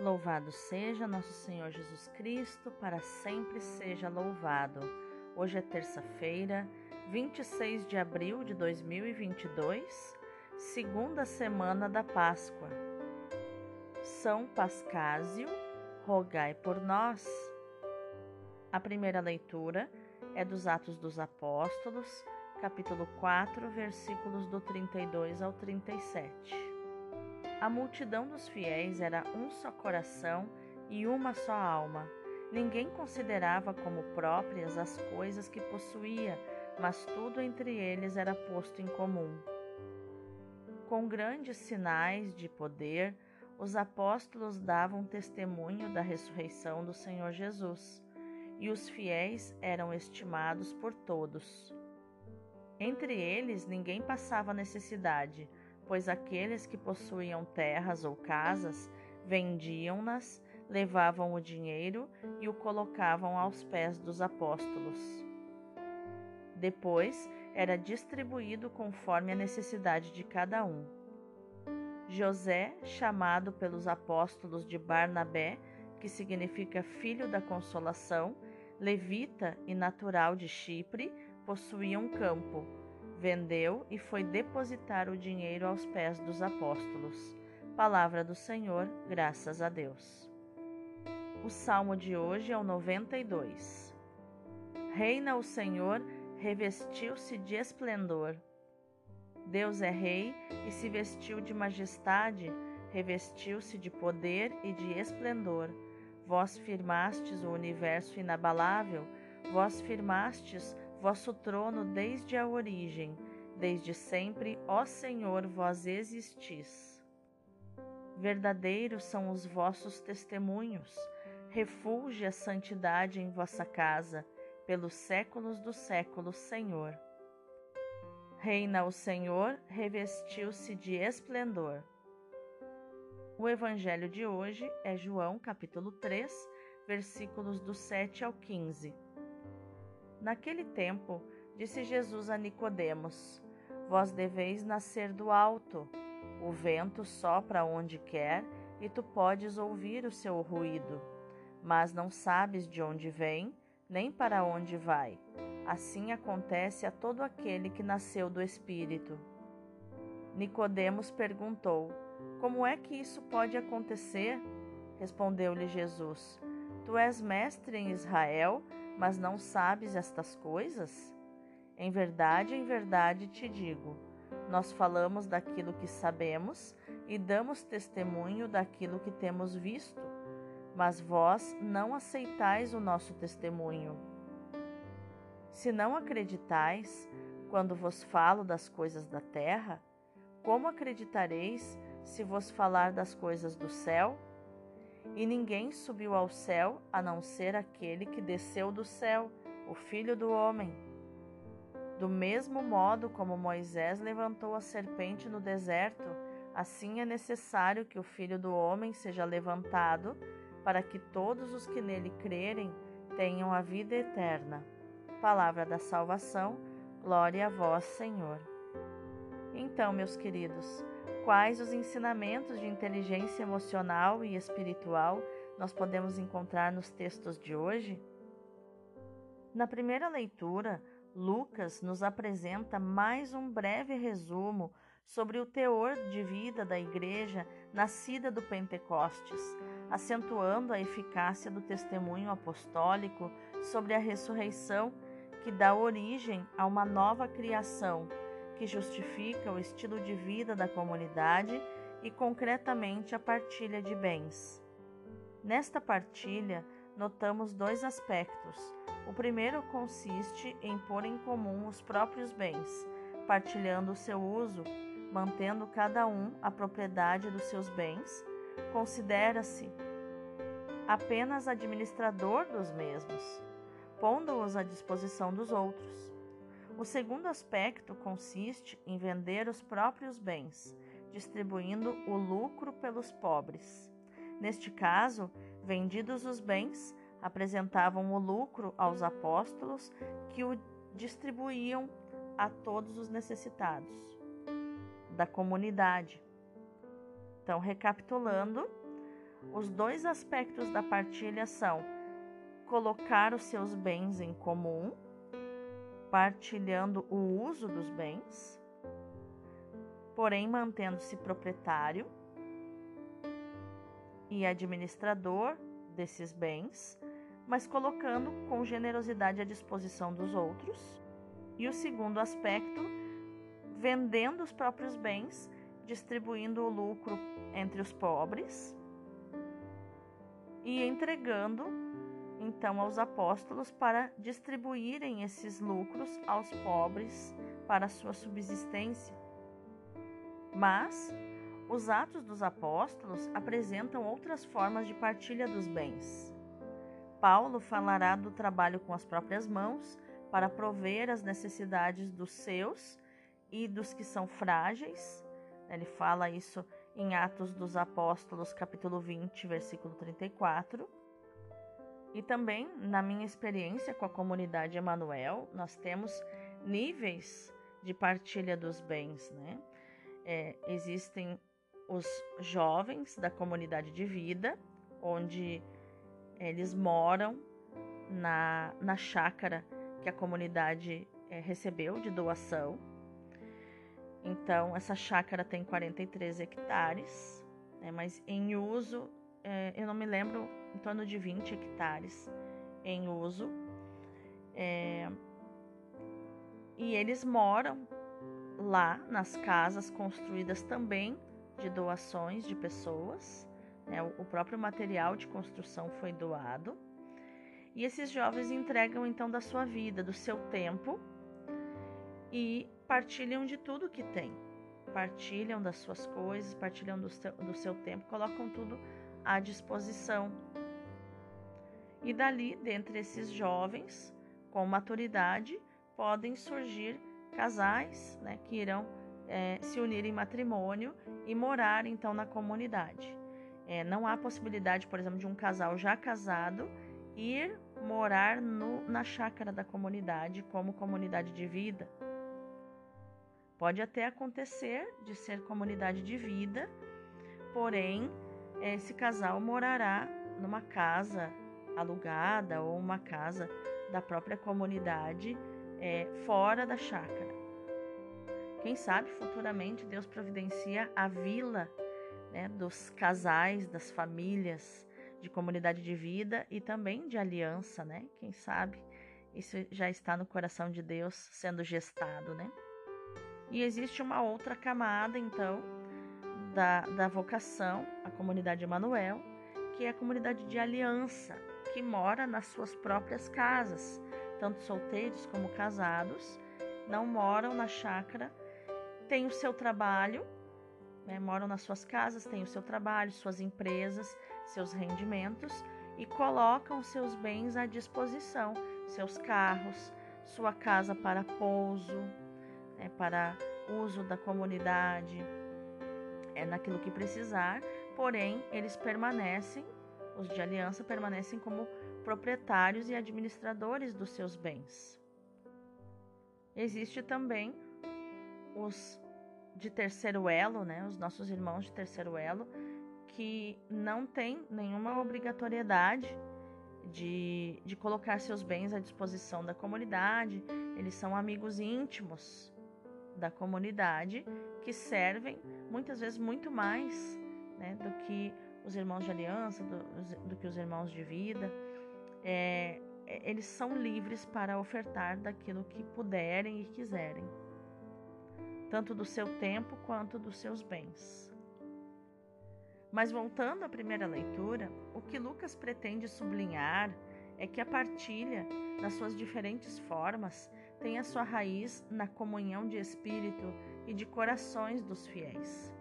Louvado seja nosso Senhor Jesus Cristo, para sempre seja louvado. Hoje é terça-feira, 26 de abril de 2022, segunda semana da Páscoa. São Pascásio, rogai por nós. A primeira leitura é dos Atos dos Apóstolos, capítulo 4, versículos do 32 ao 37. A multidão dos fiéis era um só coração e uma só alma. Ninguém considerava como próprias as coisas que possuía, mas tudo entre eles era posto em comum. Com grandes sinais de poder, os apóstolos davam testemunho da ressurreição do Senhor Jesus, e os fiéis eram estimados por todos. Entre eles ninguém passava necessidade pois aqueles que possuíam terras ou casas vendiam-nas, levavam o dinheiro e o colocavam aos pés dos apóstolos. Depois era distribuído conforme a necessidade de cada um. José, chamado pelos apóstolos de Barnabé, que significa filho da consolação, levita e natural de Chipre, possuía um campo vendeu e foi depositar o dinheiro aos pés dos apóstolos. Palavra do Senhor, graças a Deus. O salmo de hoje é o 92. Reina o Senhor, revestiu-se de esplendor. Deus é rei e se vestiu de majestade, revestiu-se de poder e de esplendor. Vós firmastes o universo inabalável, vós firmastes vosso trono desde a origem, desde sempre, ó Senhor, vós existis. Verdadeiros são os vossos testemunhos, refulge a santidade em vossa casa, pelos séculos dos séculos, Senhor. Reina o Senhor, revestiu-se de esplendor. O evangelho de hoje é João, capítulo 3, versículos do 7 ao 15. Naquele tempo, disse Jesus a Nicodemos: Vós deveis nascer do alto. O vento sopra onde quer e tu podes ouvir o seu ruído, mas não sabes de onde vem, nem para onde vai. Assim acontece a todo aquele que nasceu do Espírito. Nicodemos perguntou: Como é que isso pode acontecer? Respondeu-lhe Jesus: Tu és mestre em Israel mas não sabes estas coisas? Em verdade, em verdade te digo: nós falamos daquilo que sabemos e damos testemunho daquilo que temos visto, mas vós não aceitais o nosso testemunho. Se não acreditais quando vos falo das coisas da terra, como acreditareis se vos falar das coisas do céu? E ninguém subiu ao céu a não ser aquele que desceu do céu, o Filho do Homem. Do mesmo modo como Moisés levantou a serpente no deserto, assim é necessário que o Filho do Homem seja levantado, para que todos os que nele crerem tenham a vida eterna. Palavra da salvação, glória a vós, Senhor. Então, meus queridos, quais os ensinamentos de inteligência emocional e espiritual nós podemos encontrar nos textos de hoje? Na primeira leitura, Lucas nos apresenta mais um breve resumo sobre o teor de vida da igreja nascida do Pentecostes, acentuando a eficácia do testemunho apostólico sobre a ressurreição que dá origem a uma nova criação que justifica o estilo de vida da comunidade e, concretamente, a partilha de bens. Nesta partilha, notamos dois aspectos. O primeiro consiste em pôr em comum os próprios bens, partilhando o seu uso, mantendo cada um a propriedade dos seus bens. Considera-se apenas administrador dos mesmos, pondo-os à disposição dos outros. O segundo aspecto consiste em vender os próprios bens, distribuindo o lucro pelos pobres. Neste caso, vendidos os bens, apresentavam o lucro aos apóstolos que o distribuíam a todos os necessitados da comunidade. Então, recapitulando, os dois aspectos da partilha são colocar os seus bens em comum, partilhando o uso dos bens, porém mantendo-se proprietário e administrador desses bens, mas colocando com generosidade à disposição dos outros. E o segundo aspecto, vendendo os próprios bens, distribuindo o lucro entre os pobres e entregando então aos apóstolos para distribuírem esses lucros aos pobres para sua subsistência. Mas os Atos dos Apóstolos apresentam outras formas de partilha dos bens. Paulo falará do trabalho com as próprias mãos para prover as necessidades dos seus e dos que são frágeis. Ele fala isso em Atos dos Apóstolos, capítulo 20, versículo 34. E também, na minha experiência com a comunidade Emanuel, nós temos níveis de partilha dos bens, né? É, existem os jovens da comunidade de vida, onde eles moram na, na chácara que a comunidade é, recebeu de doação. Então, essa chácara tem 43 hectares, né, mas em uso, é, eu não me lembro, em torno de 20 hectares em uso. É, e eles moram lá nas casas construídas também de doações de pessoas. Né, o próprio material de construção foi doado. E esses jovens entregam então da sua vida, do seu tempo e partilham de tudo que tem. Partilham das suas coisas, partilham do seu, do seu tempo, colocam tudo à disposição. E dali, dentre esses jovens com maturidade, podem surgir casais né, que irão é, se unir em matrimônio e morar então na comunidade. É, não há possibilidade, por exemplo, de um casal já casado ir morar no, na chácara da comunidade como comunidade de vida. Pode até acontecer de ser comunidade de vida, porém, esse casal morará numa casa alugada ou uma casa da própria comunidade é, fora da chácara. Quem sabe futuramente Deus providencia a vila né, dos casais, das famílias, de comunidade de vida e também de aliança, né? Quem sabe isso já está no coração de Deus sendo gestado, né? E existe uma outra camada, então, da, da vocação, a comunidade Emanuel, que é a comunidade de aliança, que mora nas suas próprias casas, tanto solteiros como casados, não moram na chácara têm o seu trabalho, né, moram nas suas casas, têm o seu trabalho, suas empresas, seus rendimentos e colocam seus bens à disposição, seus carros, sua casa para pouso, né, para uso da comunidade, é naquilo que precisar, porém eles permanecem, os de aliança permanecem como proprietários e administradores dos seus bens. Existe também os de terceiro elo, né, os nossos irmãos de terceiro elo, que não têm nenhuma obrigatoriedade de, de colocar seus bens à disposição da comunidade, eles são amigos íntimos da comunidade que servem muitas vezes muito mais né, do que os irmãos de aliança, do, do que os irmãos de vida. É, eles são livres para ofertar daquilo que puderem e quiserem tanto do seu tempo quanto dos seus bens. Mas voltando à primeira leitura, o que Lucas pretende sublinhar é que a partilha, nas suas diferentes formas, tem a sua raiz na comunhão de espírito e de corações dos fiéis.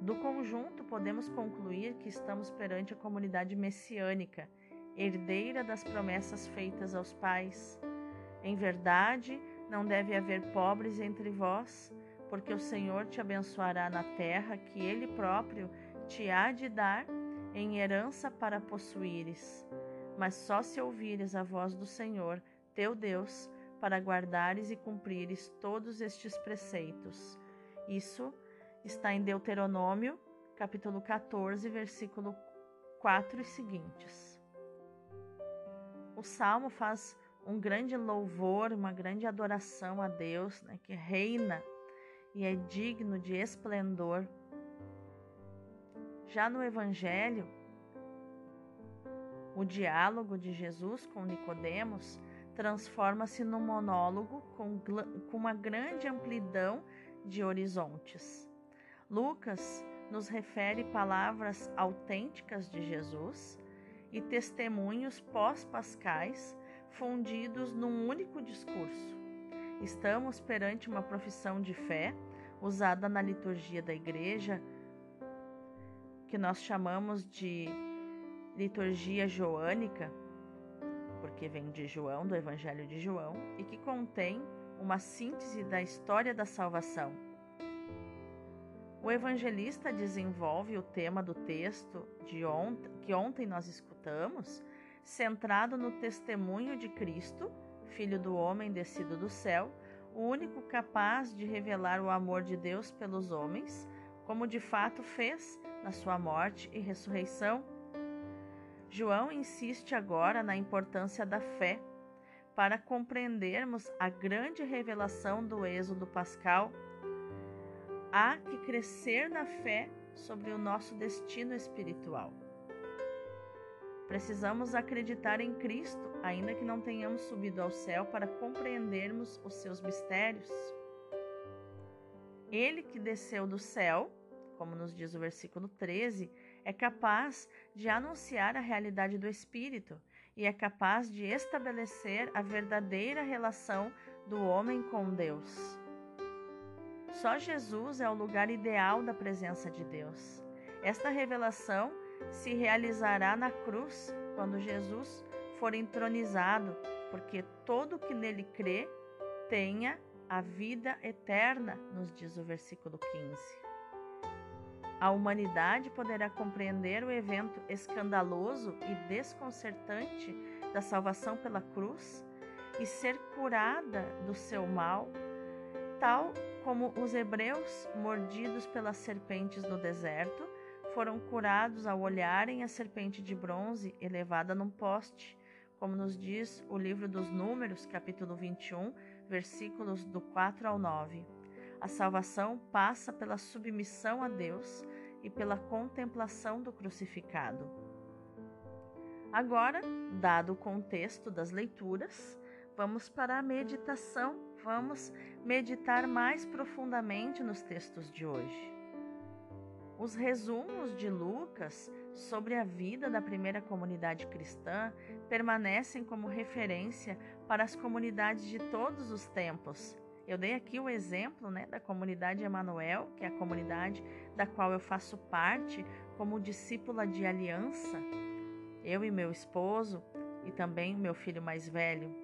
Do conjunto, podemos concluir que estamos perante a comunidade messiânica, herdeira das promessas feitas aos pais. Em verdade, não deve haver pobres entre vós, porque o Senhor te abençoará na terra que Ele próprio te há de dar em herança para possuíres. Mas só se ouvires a voz do Senhor, teu Deus, para guardares e cumprires todos estes preceitos. Isso está em Deuteronômio, capítulo 14, versículo 4 e seguintes. O salmo faz um grande louvor, uma grande adoração a Deus, né, que reina e é digno de esplendor. Já no Evangelho, o diálogo de Jesus com Nicodemos transforma-se num monólogo com, com uma grande amplidão de horizontes. Lucas nos refere palavras autênticas de Jesus e testemunhos pós-pascais fundidos num único discurso. Estamos perante uma profissão de fé usada na liturgia da igreja, que nós chamamos de liturgia joânica, porque vem de João, do Evangelho de João, e que contém uma síntese da história da salvação. O evangelista desenvolve o tema do texto de ontem, que ontem nós escutamos, centrado no testemunho de Cristo, Filho do homem descido do céu, o único capaz de revelar o amor de Deus pelos homens, como de fato fez na sua morte e ressurreição. João insiste agora na importância da fé para compreendermos a grande revelação do Êxodo Pascal. Há que crescer na fé sobre o nosso destino espiritual. Precisamos acreditar em Cristo, ainda que não tenhamos subido ao céu para compreendermos os seus mistérios. Ele que desceu do céu, como nos diz o versículo 13, é capaz de anunciar a realidade do Espírito e é capaz de estabelecer a verdadeira relação do homem com Deus. Só Jesus é o lugar ideal da presença de Deus. Esta revelação se realizará na cruz quando Jesus for entronizado, porque todo que nele crê tenha a vida eterna, nos diz o versículo 15. A humanidade poderá compreender o evento escandaloso e desconcertante da salvação pela cruz e ser curada do seu mal, tal como os hebreus, mordidos pelas serpentes no deserto, foram curados ao olharem a serpente de bronze elevada num poste, como nos diz o livro dos Números, capítulo 21, versículos do 4 ao 9. A salvação passa pela submissão a Deus e pela contemplação do crucificado. Agora, dado o contexto das leituras, vamos para a meditação. Vamos meditar mais profundamente nos textos de hoje. Os resumos de Lucas sobre a vida da primeira comunidade cristã permanecem como referência para as comunidades de todos os tempos eu dei aqui o exemplo né, da comunidade Emanuel, que é a comunidade da qual eu faço parte como discípula de aliança, eu e meu esposo e também meu filho mais velho.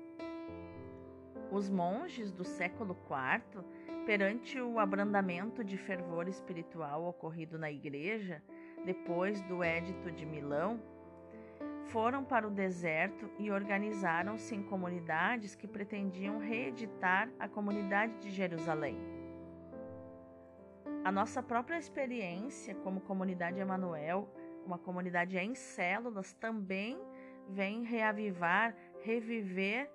Os monges do século IV, perante o abrandamento de fervor espiritual ocorrido na igreja depois do Édito de Milão, foram para o deserto e organizaram-se em comunidades que pretendiam reeditar a comunidade de Jerusalém. A nossa própria experiência como comunidade Emanuel, uma comunidade em células, também vem reavivar, reviver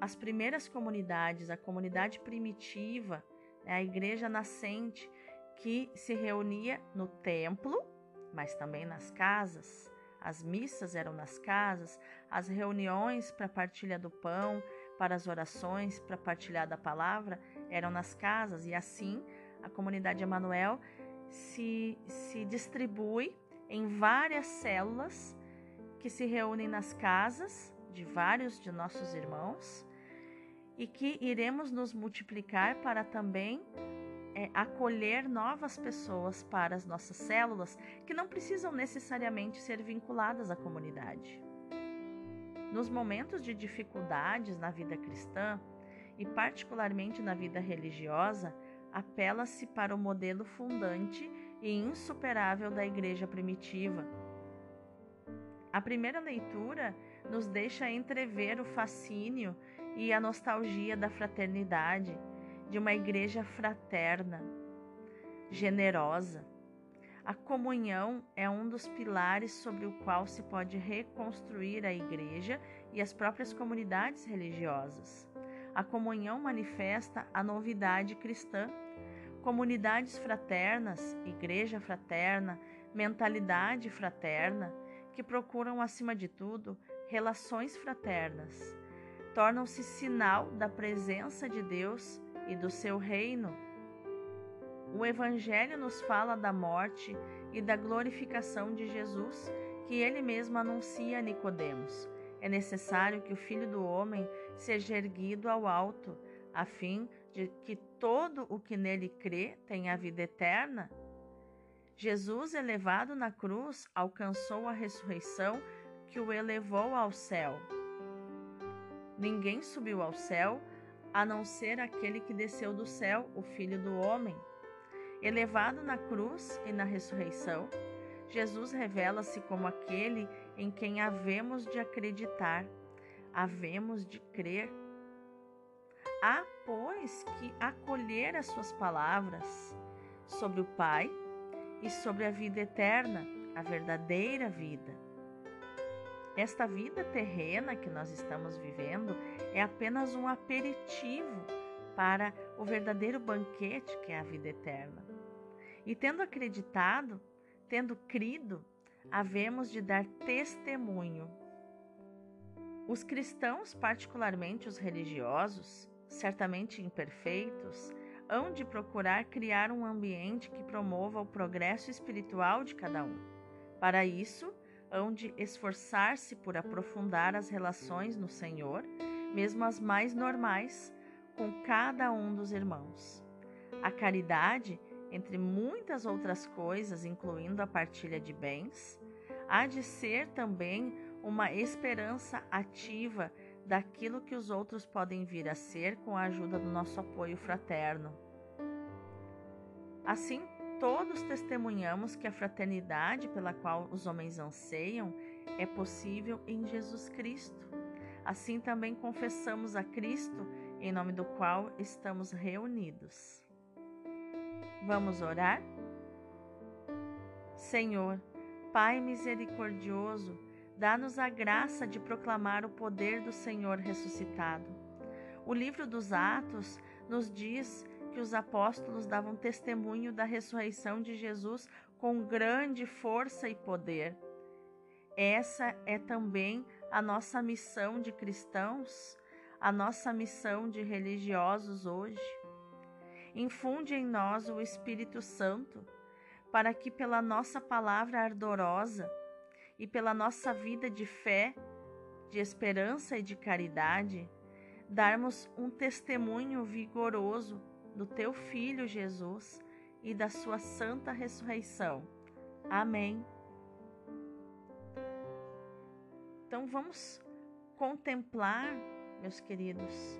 as primeiras comunidades, a comunidade primitiva, né, a igreja nascente que se reunia no templo, mas também nas casas. As missas eram nas casas, as reuniões para partilha do pão, para as orações, para partilhar da palavra, eram nas casas, e assim a comunidade Emanuel se, se distribui em várias células que se reúnem nas casas de vários de nossos irmãos e que iremos nos multiplicar para também é, acolher novas pessoas para as nossas células que não precisam necessariamente ser vinculadas à comunidade. Nos momentos de dificuldades na vida cristã, e particularmente na vida religiosa, apela-se para o modelo fundante e insuperável da igreja primitiva. A primeira leitura nos deixa entrever o fascínio e a nostalgia da fraternidade de uma igreja fraterna, generosa. A comunhão é um dos pilares sobre o qual se pode reconstruir a igreja e as próprias comunidades religiosas. A comunhão manifesta a novidade cristã. Comunidades fraternas, igreja fraterna, mentalidade fraterna, que procuram, acima de tudo, relações fraternas, tornam-se sinal da presença de Deus e do seu reino o Evangelho nos fala da morte e da glorificação de Jesus, que ele mesmo anuncia a Nicodemos. É necessário que o Filho do homem seja erguido ao alto, a fim de que todo o que nele crê tenha a vida eterna. Jesus, elevado na cruz, alcançou a ressurreição que o elevou ao céu. Ninguém subiu ao céu a não ser aquele que desceu do céu, o Filho do Homem. Elevado na cruz e na ressurreição, Jesus revela-se como aquele em quem havemos de acreditar, havemos de crer. Há, pois, que acolher as suas palavras sobre o Pai e sobre a vida eterna, a verdadeira vida. Esta vida terrena que nós estamos vivendo é apenas um aperitivo para o verdadeiro banquete que é a vida eterna. E tendo acreditado, tendo crido, havemos de dar testemunho. Os cristãos, particularmente os religiosos, certamente imperfeitos, hão de procurar criar um ambiente que promova o progresso espiritual de cada um. Para isso, hão de esforçar-se por aprofundar as relações no Senhor, mesmo as mais normais, com cada um dos irmãos. A caridade entre muitas outras coisas, incluindo a partilha de bens, há de ser também uma esperança ativa daquilo que os outros podem vir a ser com a ajuda do nosso apoio fraterno. Assim, todos testemunhamos que a fraternidade pela qual os homens anseiam é possível em Jesus Cristo. Assim também confessamos a Cristo, em nome do qual estamos reunidos. Vamos orar? Senhor, Pai misericordioso, dá-nos a graça de proclamar o poder do Senhor ressuscitado. O livro dos Atos nos diz que os apóstolos davam testemunho da ressurreição de Jesus com grande força e poder. Essa é também a nossa missão de cristãos, a nossa missão de religiosos hoje. Infunde em nós o Espírito Santo, para que pela nossa palavra ardorosa e pela nossa vida de fé, de esperança e de caridade, darmos um testemunho vigoroso do teu Filho Jesus e da sua santa ressurreição. Amém. Então vamos contemplar, meus queridos,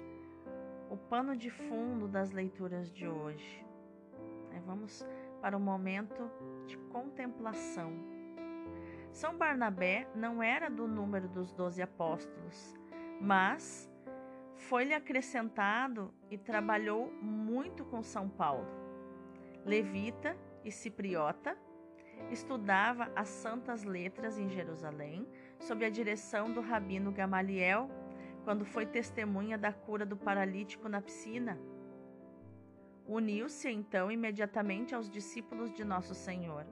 o pano de fundo das leituras de hoje. É, vamos para o momento de contemplação. São Barnabé não era do número dos doze apóstolos, mas foi-lhe acrescentado e trabalhou muito com São Paulo. Levita e cipriota, estudava as santas letras em Jerusalém, sob a direção do rabino Gamaliel quando foi testemunha da cura do paralítico na piscina. Uniu-se então imediatamente aos discípulos de Nosso Senhor.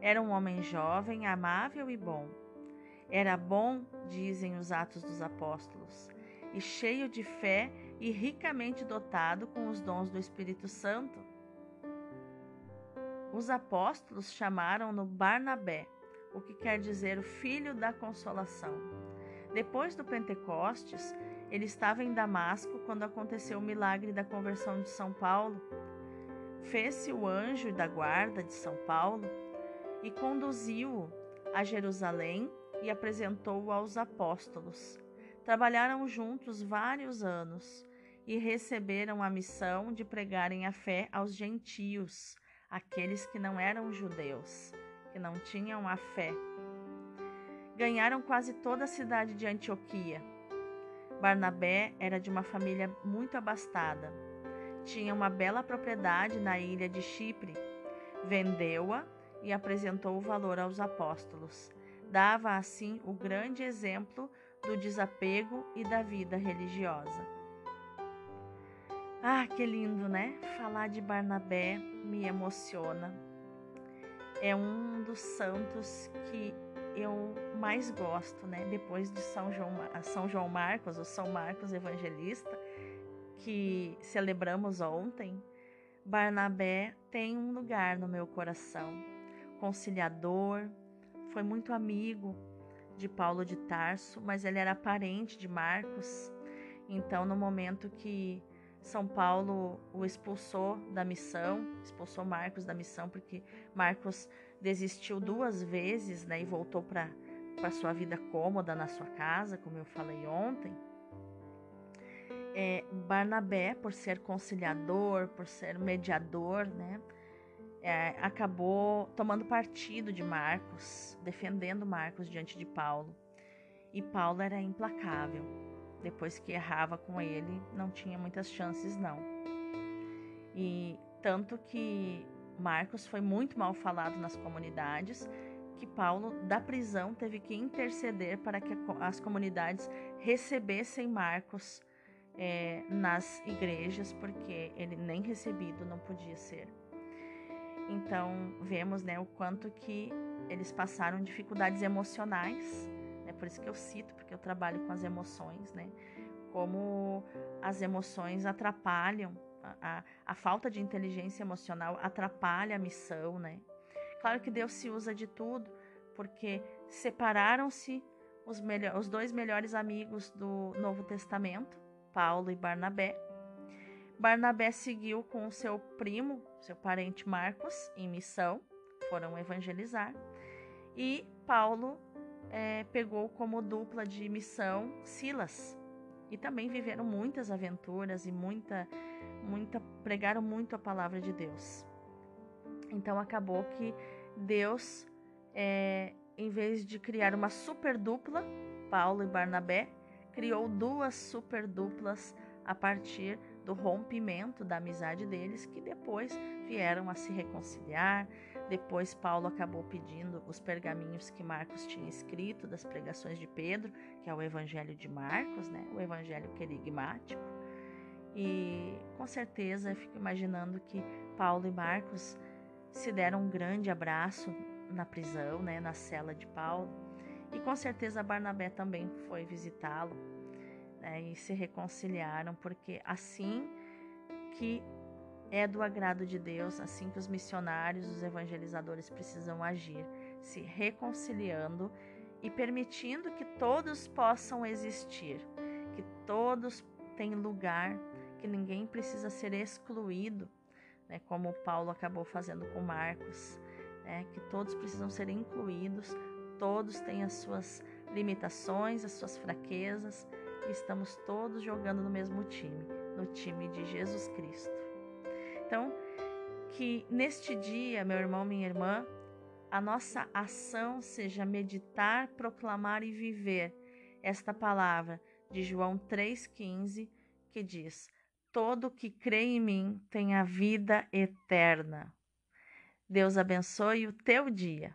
Era um homem jovem, amável e bom. Era bom, dizem os Atos dos Apóstolos, e cheio de fé e ricamente dotado com os dons do Espírito Santo. Os apóstolos chamaram-no Barnabé, o que quer dizer o filho da consolação. Depois do Pentecostes, ele estava em Damasco quando aconteceu o milagre da conversão de São Paulo. Fez-se o anjo da guarda de São Paulo e conduziu-o a Jerusalém e apresentou-o aos apóstolos. Trabalharam juntos vários anos e receberam a missão de pregarem a fé aos gentios, aqueles que não eram judeus, que não tinham a fé ganharam quase toda a cidade de Antioquia. Barnabé era de uma família muito abastada. Tinha uma bela propriedade na ilha de Chipre. Vendeu-a e apresentou o valor aos apóstolos. Dava assim o grande exemplo do desapego e da vida religiosa. Ah, que lindo, né? Falar de Barnabé me emociona. É um dos santos que eu mais gosto, né? Depois de São João, São João Marcos, o São Marcos Evangelista, que celebramos ontem, Barnabé tem um lugar no meu coração. Conciliador, foi muito amigo de Paulo de Tarso, mas ele era parente de Marcos. Então, no momento que São Paulo o expulsou da missão, expulsou Marcos da missão, porque Marcos desistiu duas vezes né, e voltou para a sua vida cômoda na sua casa, como eu falei ontem. É, Barnabé, por ser conciliador, por ser mediador, né, é, acabou tomando partido de Marcos, defendendo Marcos diante de Paulo. E Paulo era implacável. Depois que errava com ele, não tinha muitas chances, não. E tanto que Marcos foi muito mal falado nas comunidades, que Paulo, da prisão, teve que interceder para que as comunidades recebessem Marcos é, nas igrejas, porque ele nem recebido não podia ser. Então, vemos né, o quanto que eles passaram dificuldades emocionais, né, por isso que eu cito, porque eu trabalho com as emoções, né, como as emoções atrapalham, a, a, a falta de inteligência emocional atrapalha a missão, né. Claro que Deus se usa de tudo, porque separaram-se os, os dois melhores amigos do Novo Testamento, Paulo e Barnabé, Barnabé seguiu com seu primo, seu parente Marcos, em missão, foram evangelizar, e Paulo é, pegou como dupla de missão Silas. E também viveram muitas aventuras e muita, muita, pregaram muito a palavra de Deus. Então acabou que Deus, é, em vez de criar uma super dupla, Paulo e Barnabé, criou duas super duplas a partir do rompimento da amizade deles, que depois vieram a se reconciliar. Depois, Paulo acabou pedindo os pergaminhos que Marcos tinha escrito das pregações de Pedro, que é o Evangelho de Marcos, né? o Evangelho querigmático. E com certeza eu fico imaginando que Paulo e Marcos se deram um grande abraço na prisão, né? na cela de Paulo. E com certeza Barnabé também foi visitá-lo né, e se reconciliaram, porque assim que é do agrado de Deus, assim que os missionários, os evangelizadores precisam agir, se reconciliando e permitindo que todos possam existir, que todos têm lugar, que ninguém precisa ser excluído, né, como Paulo acabou fazendo com Marcos, né, que todos precisam ser incluídos, todos têm as suas limitações, as suas fraquezas, estamos todos jogando no mesmo time, no time de Jesus Cristo. Então, que neste dia, meu irmão, minha irmã, a nossa ação seja meditar, proclamar e viver esta palavra de João 3,15, que diz: Todo que crê em mim tem a vida eterna. Deus abençoe o teu dia.